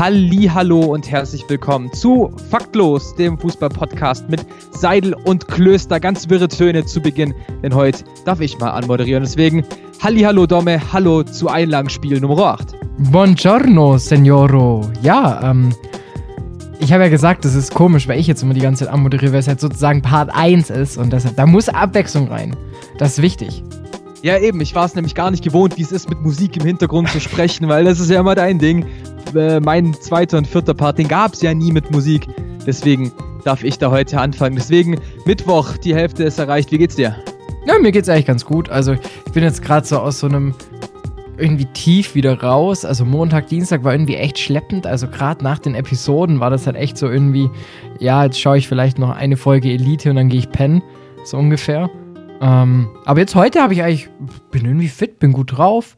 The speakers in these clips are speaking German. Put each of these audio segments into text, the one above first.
Hallo und herzlich willkommen zu Faktlos, dem Fußball-Podcast mit Seidel und Klöster. Ganz wirre Töne zu Beginn, denn heute darf ich mal anmoderieren. Deswegen Hallo Domme, hallo zu Einlagenspiel Nummer 8. Buongiorno, Signoro. Ja, ähm, ich habe ja gesagt, das ist komisch, weil ich jetzt immer die ganze Zeit anmoderiere, weil es halt sozusagen Part 1 ist und deshalb, da muss Abwechslung rein. Das ist wichtig. Ja, eben. Ich war es nämlich gar nicht gewohnt, wie es ist, mit Musik im Hintergrund zu sprechen, weil das ist ja immer dein Ding. Äh, mein zweiter und vierter Part, den gab es ja nie mit Musik. Deswegen darf ich da heute anfangen. Deswegen Mittwoch, die Hälfte ist erreicht. Wie geht's dir? Ja, mir geht's eigentlich ganz gut. Also, ich bin jetzt gerade so aus so einem irgendwie tief wieder raus. Also Montag, Dienstag war irgendwie echt schleppend. Also gerade nach den Episoden war das halt echt so irgendwie, ja, jetzt schaue ich vielleicht noch eine Folge Elite und dann gehe ich pennen. So ungefähr. Ähm, aber jetzt heute habe ich eigentlich, bin irgendwie fit, bin gut drauf.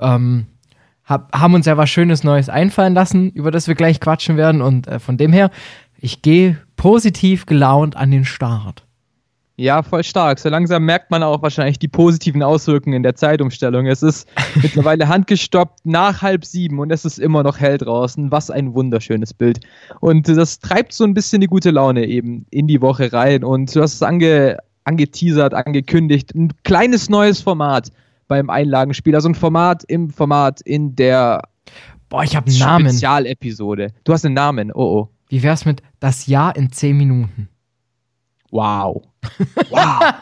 Ähm, hab, haben uns ja was Schönes Neues einfallen lassen, über das wir gleich quatschen werden. Und äh, von dem her, ich gehe positiv gelaunt an den Start. Ja, voll stark. So langsam merkt man auch wahrscheinlich die positiven Auswirkungen der Zeitumstellung. Es ist mittlerweile handgestoppt nach halb sieben und es ist immer noch hell draußen. Was ein wunderschönes Bild. Und das treibt so ein bisschen die gute Laune eben in die Woche rein. Und du hast es ange, angeteasert, angekündigt. Ein kleines neues Format beim Einlagenspiel. Also ein Format im Format in der Boah, ich habe einen Namen. Spezialepisode. Du hast einen Namen. Oh oh. Wie wär's mit das Jahr in 10 Minuten? Wow. Wow.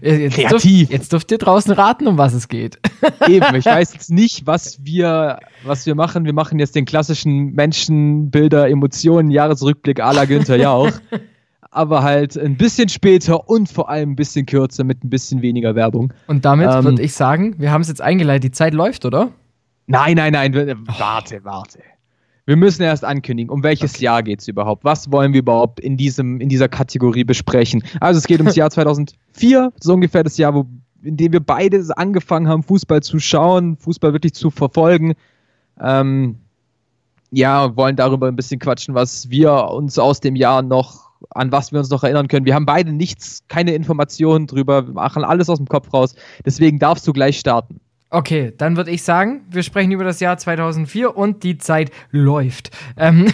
jetzt Kreativ. Dürft, jetzt dürft ihr draußen raten, um was es geht. Eben, ich weiß jetzt nicht, was wir, was wir machen. Wir machen jetzt den klassischen Menschenbilder, Emotionen, Jahresrückblick à la Günther Jauch aber halt ein bisschen später und vor allem ein bisschen kürzer mit ein bisschen weniger Werbung. Und damit ähm, würde ich sagen, wir haben es jetzt eingeleitet, die Zeit läuft, oder? Nein, nein, nein, warte, warte. Wir müssen erst ankündigen, um welches okay. Jahr geht es überhaupt? Was wollen wir überhaupt in, diesem, in dieser Kategorie besprechen? Also es geht ums Jahr 2004, so ungefähr das Jahr, wo, in dem wir beide angefangen haben, Fußball zu schauen, Fußball wirklich zu verfolgen. Ähm, ja, wollen darüber ein bisschen quatschen, was wir uns aus dem Jahr noch an was wir uns noch erinnern können. Wir haben beide nichts, keine Informationen drüber, wir machen alles aus dem Kopf raus. Deswegen darfst du gleich starten. Okay, dann würde ich sagen, wir sprechen über das Jahr 2004 und die Zeit läuft. Ähm,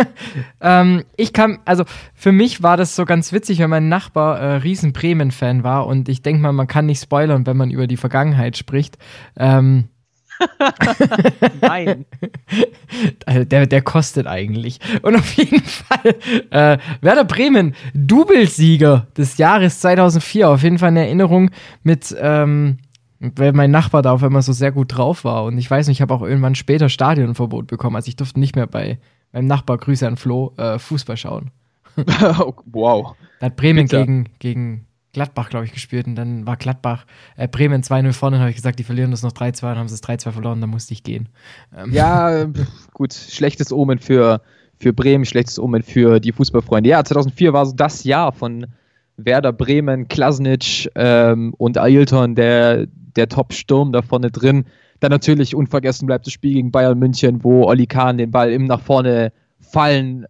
ähm, ich kann, also für mich war das so ganz witzig, weil mein Nachbar äh, riesen Bremen-Fan war und ich denke mal, man kann nicht spoilern, wenn man über die Vergangenheit spricht. Ähm, Nein. Also der, der kostet eigentlich. Und auf jeden Fall äh, Werder Bremen, Doublesieger des Jahres 2004. Auf jeden Fall eine Erinnerung mit, ähm, weil mein Nachbar da auf einmal so sehr gut drauf war. Und ich weiß nicht, ich habe auch irgendwann später Stadionverbot bekommen. Also ich durfte nicht mehr bei meinem Nachbar, Grüße an Flo, äh, Fußball schauen. wow. Da hat Bremen gegen, gegen Gladbach, glaube ich, gespielt und dann war Gladbach, äh, Bremen 2-0 vorne und habe ich gesagt, die verlieren das noch 3-2 und haben sie es 3-2 verloren, dann musste ich gehen. Ähm. Ja, gut, schlechtes Omen für, für Bremen, schlechtes Omen für die Fußballfreunde. Ja, 2004 war so das Jahr von Werder Bremen, Klasnic ähm, und Ailton, der, der Top-Sturm da vorne drin. Dann natürlich unvergessen bleibt das Spiel gegen Bayern München, wo Oli Kahn den Ball im nach vorne fallen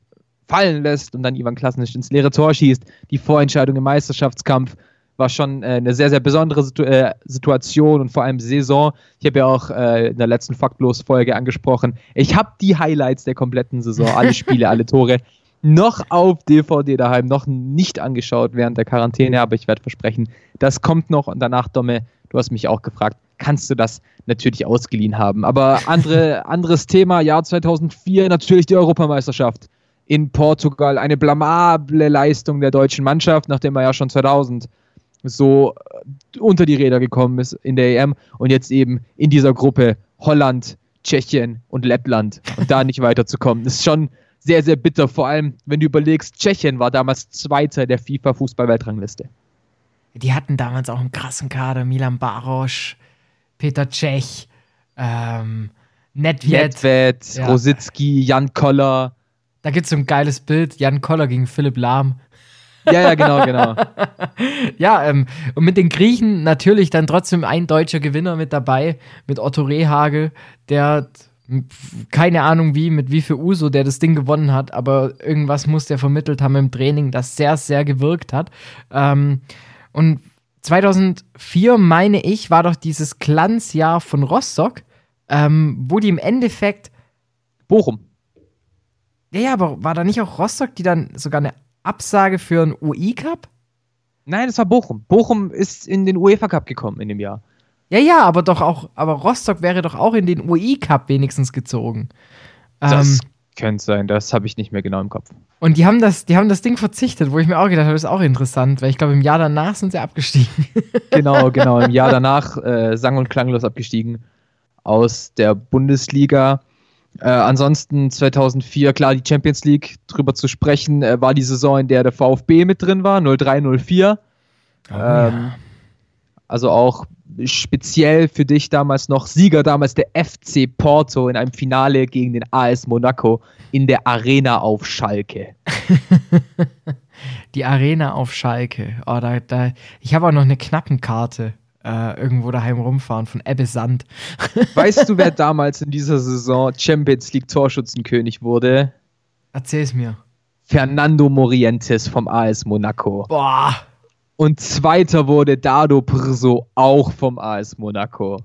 fallen lässt und dann Ivan Klasnic ins leere Tor schießt. Die Vorentscheidung im Meisterschaftskampf war schon äh, eine sehr, sehr besondere Situ äh, Situation und vor allem Saison. Ich habe ja auch äh, in der letzten Faktlos-Folge angesprochen, ich habe die Highlights der kompletten Saison, alle Spiele, alle Tore, noch auf DVD daheim, noch nicht angeschaut während der Quarantäne, aber ich werde versprechen, das kommt noch und danach, Domme, du hast mich auch gefragt, kannst du das natürlich ausgeliehen haben. Aber andere, anderes Thema, Jahr 2004, natürlich die Europameisterschaft in Portugal. Eine blamable Leistung der deutschen Mannschaft, nachdem er ja schon 2000 so äh, unter die Räder gekommen ist in der EM und jetzt eben in dieser Gruppe Holland, Tschechien und Lettland und da nicht weiterzukommen. Das ist schon sehr, sehr bitter, vor allem wenn du überlegst, Tschechien war damals Zweiter der FIFA-Fußball-Weltrangliste. Die hatten damals auch einen krassen Kader, Milan Barosch, Peter Tschech, ähm, Nedved, Nedved ja. Rositzky, Jan Koller, da gibt es so ein geiles Bild, Jan Koller gegen Philipp Lahm. Ja, ja, genau, genau. ja, ähm, und mit den Griechen natürlich dann trotzdem ein deutscher Gewinner mit dabei, mit Otto Rehagel, der keine Ahnung wie, mit wie viel Uso der das Ding gewonnen hat, aber irgendwas muss der vermittelt haben im Training, das sehr, sehr gewirkt hat. Ähm, und 2004, meine ich, war doch dieses Glanzjahr von Rostock, ähm, wo die im Endeffekt. Bochum. Ja, ja, aber war da nicht auch Rostock, die dann sogar eine Absage für einen UI-Cup? Nein, es war Bochum. Bochum ist in den UEFA Cup gekommen in dem Jahr. Ja, ja, aber doch auch, aber Rostock wäre doch auch in den UI-Cup wenigstens gezogen. Das ähm, könnte sein, das habe ich nicht mehr genau im Kopf. Und die haben das, die haben das Ding verzichtet, wo ich mir auch gedacht habe, das ist auch interessant, weil ich glaube, im Jahr danach sind sie abgestiegen. genau, genau, im Jahr danach äh, sang- und klanglos abgestiegen aus der Bundesliga. Äh, ansonsten 2004, klar, die Champions League, drüber zu sprechen, äh, war die Saison, in der der VfB mit drin war, 03-04. Oh, ähm, ja. Also auch speziell für dich damals noch Sieger, damals der FC Porto in einem Finale gegen den AS Monaco in der Arena auf Schalke. die Arena auf Schalke. Oh, da, da, ich habe auch noch eine Knappenkarte äh, irgendwo daheim rumfahren von Ebbe Sand. weißt du, wer damals in dieser Saison Champions League Torschützenkönig wurde? Erzähl's mir. Fernando Morientes vom AS Monaco. Boah. Und zweiter wurde Dado Prso auch vom AS Monaco.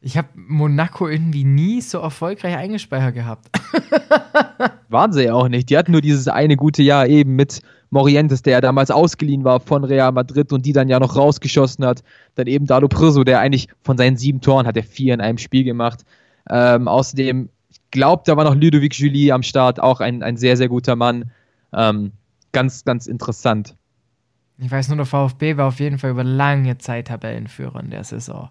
Ich habe Monaco irgendwie nie so erfolgreich eingespeichert gehabt. Waren sie ja auch nicht. Die hatten nur dieses eine gute Jahr eben mit Morientes, der ja damals ausgeliehen war von Real Madrid und die dann ja noch rausgeschossen hat. Dann eben Dado Prso, der eigentlich von seinen sieben Toren hat er vier in einem Spiel gemacht. Ähm, außerdem, ich glaube, da war noch Ludovic Julie am Start, auch ein, ein sehr, sehr guter Mann. Ähm, ganz, ganz interessant. Ich weiß nur, der VfB war auf jeden Fall über lange Zeit Tabellenführer in der Saison.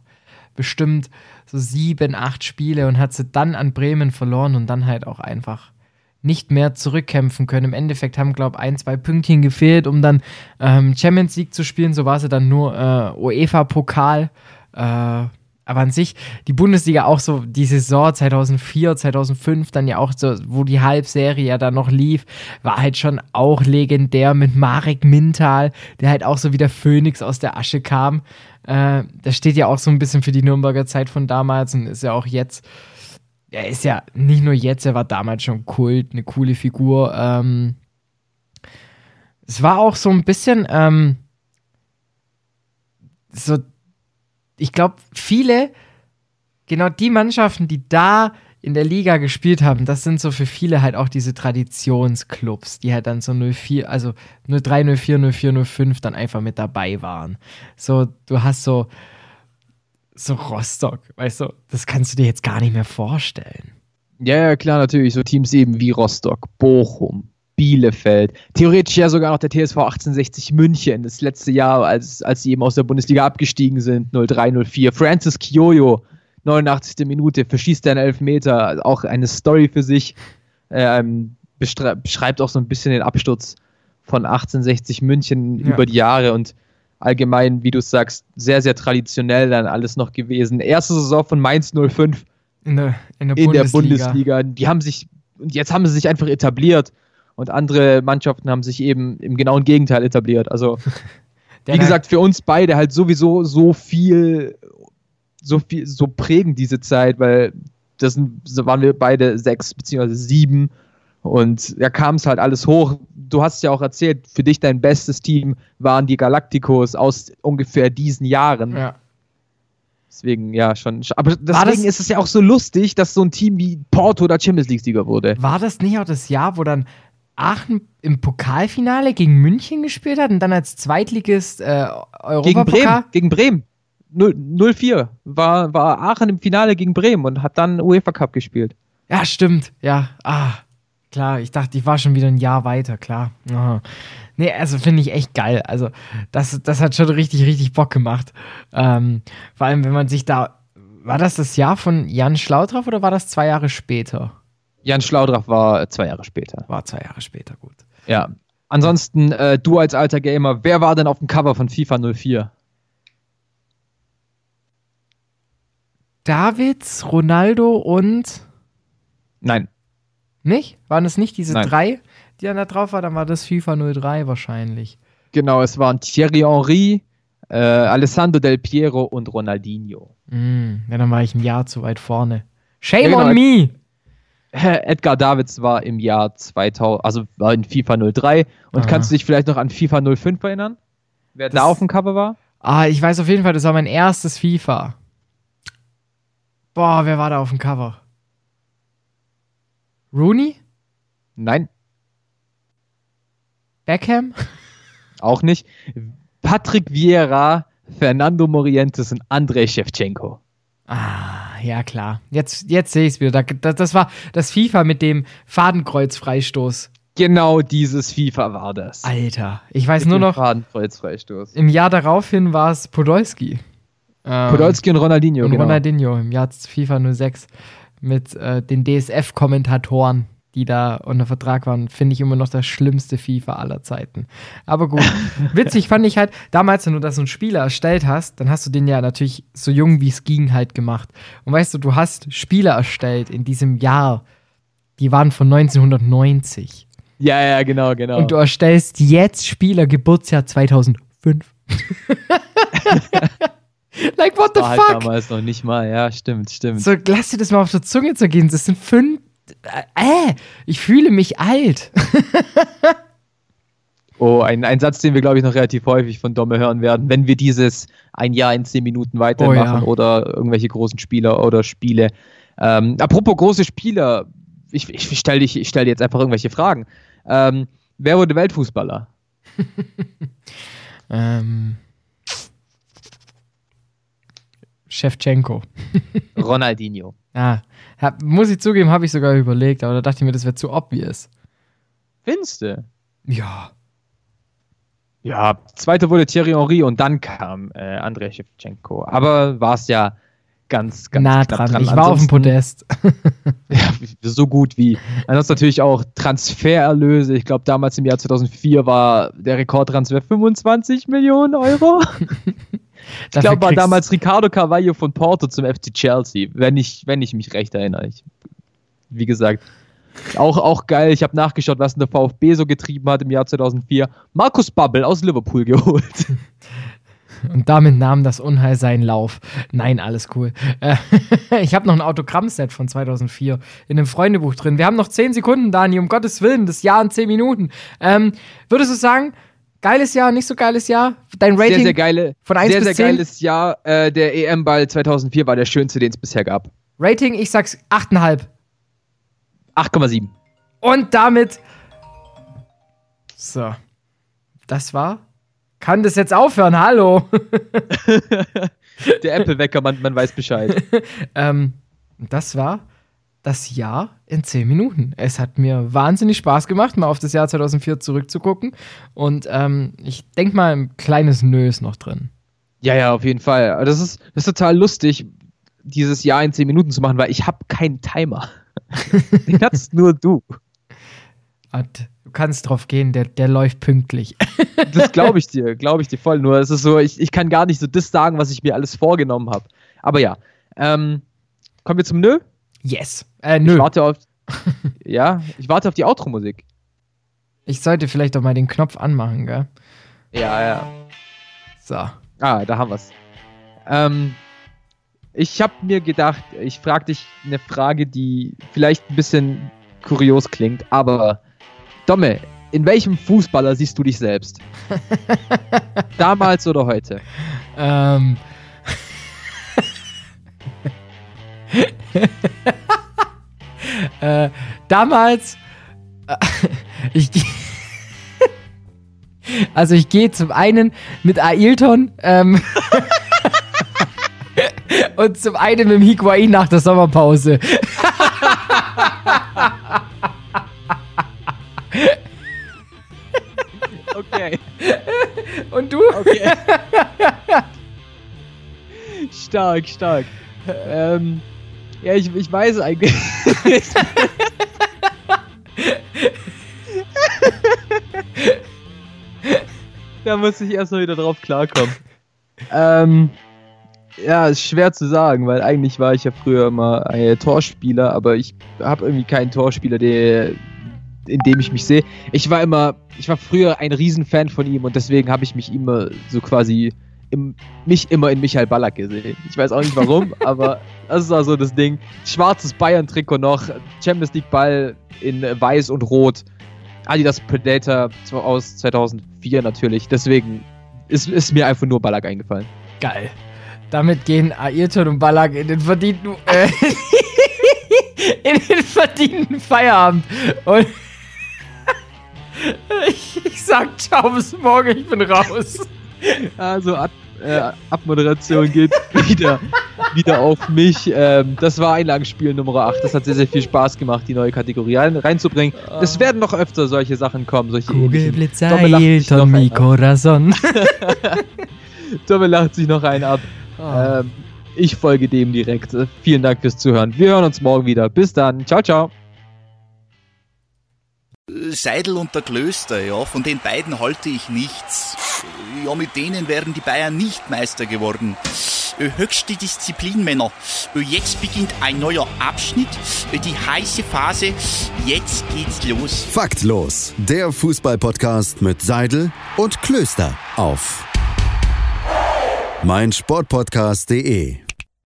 Bestimmt so sieben, acht Spiele und hat sie dann an Bremen verloren und dann halt auch einfach nicht mehr zurückkämpfen können. Im Endeffekt haben, glaube ich, ein, zwei Pünktchen gefehlt, um dann ähm, Champions League zu spielen. So war sie dann nur äh, UEFA-Pokal. Äh, aber an sich, die Bundesliga auch so, die Saison 2004, 2005, dann ja auch so, wo die Halbserie ja dann noch lief, war halt schon auch legendär mit Marek Mintal, der halt auch so wie der Phönix aus der Asche kam. Äh, das steht ja auch so ein bisschen für die Nürnberger Zeit von damals und ist ja auch jetzt er ist ja nicht nur jetzt, er war damals schon Kult, eine coole Figur. Ähm, es war auch so ein bisschen ähm, so, ich glaube, viele, genau die Mannschaften, die da in der Liga gespielt haben, das sind so für viele halt auch diese Traditionsclubs, die halt dann so 04, also 03, 04, 04, 05 dann einfach mit dabei waren. So, du hast so so Rostock, weißt du, das kannst du dir jetzt gar nicht mehr vorstellen. Ja, ja, klar, natürlich. So Teams eben wie Rostock, Bochum, Bielefeld, theoretisch ja sogar noch der TSV 1860 München, das letzte Jahr, als, als sie eben aus der Bundesliga abgestiegen sind, 0304. Francis Kioyo, 89. Minute, verschießt einen Elfmeter, auch eine Story für sich. Ähm, beschreibt auch so ein bisschen den Absturz von 1860 München ja. über die Jahre und allgemein, wie du sagst, sehr, sehr traditionell dann alles noch gewesen. Erste Saison von Mainz 05 in der, in der, in Bundesliga. der Bundesliga. Die haben sich, und jetzt haben sie sich einfach etabliert und andere Mannschaften haben sich eben im genauen Gegenteil etabliert. Also, wie gesagt, für uns beide halt sowieso so viel, so viel, so prägend diese Zeit, weil das waren wir beide sechs beziehungsweise sieben und da kam es halt alles hoch. Du hast ja auch erzählt, für dich dein bestes Team waren die Galacticos aus ungefähr diesen Jahren. Ja. Deswegen, ja, schon. Aber deswegen ist es ja auch so lustig, dass so ein Team wie Porto oder Champions League-Sieger wurde. War das nicht auch das Jahr, wo dann Aachen im Pokalfinale gegen München gespielt hat und dann als Zweitligist äh, Europa Gegen Bremen. Gegen Bremen. 0-4 war, war Aachen im Finale gegen Bremen und hat dann UEFA Cup gespielt. Ja, stimmt. Ja, ah. Klar, ich dachte, ich war schon wieder ein Jahr weiter, klar. Aha. Nee, also finde ich echt geil. Also, das, das hat schon richtig, richtig Bock gemacht. Ähm, vor allem, wenn man sich da. War das das Jahr von Jan Schlaudraff oder war das zwei Jahre später? Jan Schlaudraff war zwei Jahre später. War zwei Jahre später, gut. Ja. Ansonsten, äh, du als alter Gamer, wer war denn auf dem Cover von FIFA 04? Davids, Ronaldo und. Nein. Nicht? Waren es nicht diese Nein. drei? die dann da drauf war, dann war das FIFA 03 wahrscheinlich. Genau, es waren Thierry Henry, äh, Alessandro Del Piero und Ronaldinho. Mm, ja, dann war ich ein Jahr zu weit vorne. Shame Ja, genau. on me! Edgar Davids war im Jahr 2000, also war in FIFA 03. Und Aha. kannst du dich vielleicht noch an FIFA 05 erinnern? Wer da Das- auf dem Cover war? Ah, ich weiß auf jeden Fall, das war mein erstes FIFA. Boah, wer war da auf dem Cover? Rooney? Nein, Beckham? auch nicht. Patrick Vieira, Fernando Morientes und Andrei Shevchenko. Ah, ja klar. Jetzt, jetzt sehe ich es wieder. Da, das, das war das FIFA mit dem Fadenkreuzfreistoß. Genau dieses FIFA war das. Alter, ich weiß Mit nur noch, Fadenkreuzfreistoß. im Jahr daraufhin war es Podolski. Ähm, Podolski und Ronaldinho, und genau. Ronaldinho im Jahr FIFA 06 mit äh, den DSF-Kommentatoren, die da unter Vertrag waren, finde ich immer noch das schlimmste FIFA aller Zeiten. Aber gut, witzig fand ich halt, damals, wenn du das so einen Spieler erstellt hast, dann hast du den ja natürlich so jung wie es ging halt gemacht. Und weißt du, du hast Spieler erstellt in diesem Jahr, die waren von 1990. Ja, ja, genau, genau. Und du erstellst jetzt Spieler Geburtsjahr 2005. like, what the war halt fuck? damals noch nicht mal, ja, stimmt, stimmt. So, lass dir das mal auf der Zunge zergehen. Das sind fünf. Äh, ich fühle mich alt. Oh, ein, ein Satz, den wir, glaube ich, noch relativ häufig von Domme hören werden, wenn wir dieses ein Jahr in zehn Minuten weitermachen Oh, ja. oder irgendwelche großen Spieler oder Spiele. Ähm, apropos große Spieler, ich, ich stelle ich stell dir jetzt einfach irgendwelche Fragen. Ähm, wer wurde Weltfußballer? Ähm. Shevchenko. Ronaldinho. Ah, hab, muss ich zugeben, habe ich sogar überlegt, aber da dachte ich mir, das wäre zu obvious. Findest du? Ja. Ja, zweiter wurde Thierry Henry und dann kam äh, Andrei Shevchenko. Aber war es ja ganz, ganz nah knapp dran. Ich war auf dem Podest. Ja, so gut wie. Ansonsten natürlich auch Transfererlöse. Ich glaube, damals im Jahr 2004 war der Rekordtransfer 25 Millionen Euro. Ich glaube, war damals Ricardo Carvalho von Porto zum FC Chelsea, wenn ich, wenn ich mich recht erinnere. Ich, wie gesagt, auch, auch geil. Ich habe nachgeschaut, was denn der VfB so getrieben hat im Jahr 2004. Markus Babbel aus Liverpool geholt. Und damit nahm das Unheil seinen Lauf. Nein, alles cool. Äh, ich habe noch ein Autogrammset von 2004 in einem Freundebuch drin. Wir haben noch 10 Sekunden, Dani, um Gottes Willen, das Jahr in 10 Minuten. Ähm, würdest du sagen, geiles Jahr, nicht so geiles Jahr? Dein Rating? Sehr, sehr geile, von eins sehr, bis sehr zehn? geiles Jahr. Äh, der EM-Ball 2004 war der schönste, den es bisher gab. Rating, ich sag's 8,5. 8,7. Und damit. So. Das war. Kann das jetzt aufhören? Hallo. Der Apple-Wecker, man, man weiß Bescheid. ähm, das war das Jahr in 10 Minuten. Es hat mir wahnsinnig Spaß gemacht, mal auf das Jahr 2004 zurückzugucken. Und ähm, ich denke mal, ein kleines Nö ist noch drin. Ja, ja, auf jeden Fall. Das ist, das ist total lustig, dieses Jahr in 10 Minuten zu machen, weil ich habe keinen Timer. Den hast nur du. Und du kannst drauf gehen, der, der läuft pünktlich. Das glaube ich dir, glaube ich dir voll. Nur es ist so, ich, ich kann gar nicht so das sagen, was ich mir alles vorgenommen habe. Aber ja, ähm, kommen wir zum Nö. Yes. Äh, Ich nö. warte auf, ja, ich warte auf die Outro-Musik. Ich sollte vielleicht doch mal den Knopf anmachen, gell? Ja, ja. So. Ah, da haben wir's. Ähm, ich habe mir gedacht, ich frage dich eine Frage, die vielleicht ein bisschen kurios klingt, aber Domme, in welchem Fußballer siehst du dich selbst? Damals oder heute? Ähm. äh, damals. äh, ich gehe. Also ich gehe zum einen mit Ailton ähm, und zum einen mit dem Higuain nach der Sommerpause. Okay, Und du? okay. stark, stark. Ähm, ja, ich, ich weiß eigentlich. da muss ich erst mal wieder drauf klarkommen. ähm, ja, ist schwer zu sagen, weil eigentlich war ich ja früher mal ein Torspieler, aber ich habe irgendwie keinen Torspieler, der, in dem ich mich sehe. Ich war immer, ich war früher ein Riesenfan von ihm und deswegen habe ich mich immer so quasi im, mich immer in Michael Ballack gesehen. Ich weiß auch nicht warum, aber das war so das Ding. Schwarzes Bayern-Trikot noch, Champions League Ball in weiß und rot. Adidas Predator aus 2004 natürlich. Deswegen ist, ist mir einfach nur Ballack eingefallen. Geil. Damit gehen Ayrton und Ballack in den verdienten, äh, in den verdienten Feierabend. Und ich, ich sag ciao bis morgen, ich bin raus. Also Ab äh, Abmoderation geht wieder, wieder auf mich. Ähm, das war Einlagenspiel Nummer 8. Das hat sehr, sehr viel Spaß gemacht, die neue Kategorie rein, reinzubringen. Es werden noch öfter solche Sachen kommen. Solche mi corazon. Domme lacht sich noch einen ab. Oh. Ähm, ich folge dem direkt. Vielen Dank fürs Zuhören. Wir hören uns morgen wieder. Bis dann. Ciao, ciao. Seidel und der Klöster, ja, von den beiden halte ich nichts. Ja, mit denen wären die Bayern nicht Meister geworden. Höchste Disziplin, Männer. Jetzt beginnt ein neuer Abschnitt, die heiße Phase. Jetzt geht's los. Faktlos, der Fußballpodcast mit Seidel und Klöster auf meinsportpodcast.de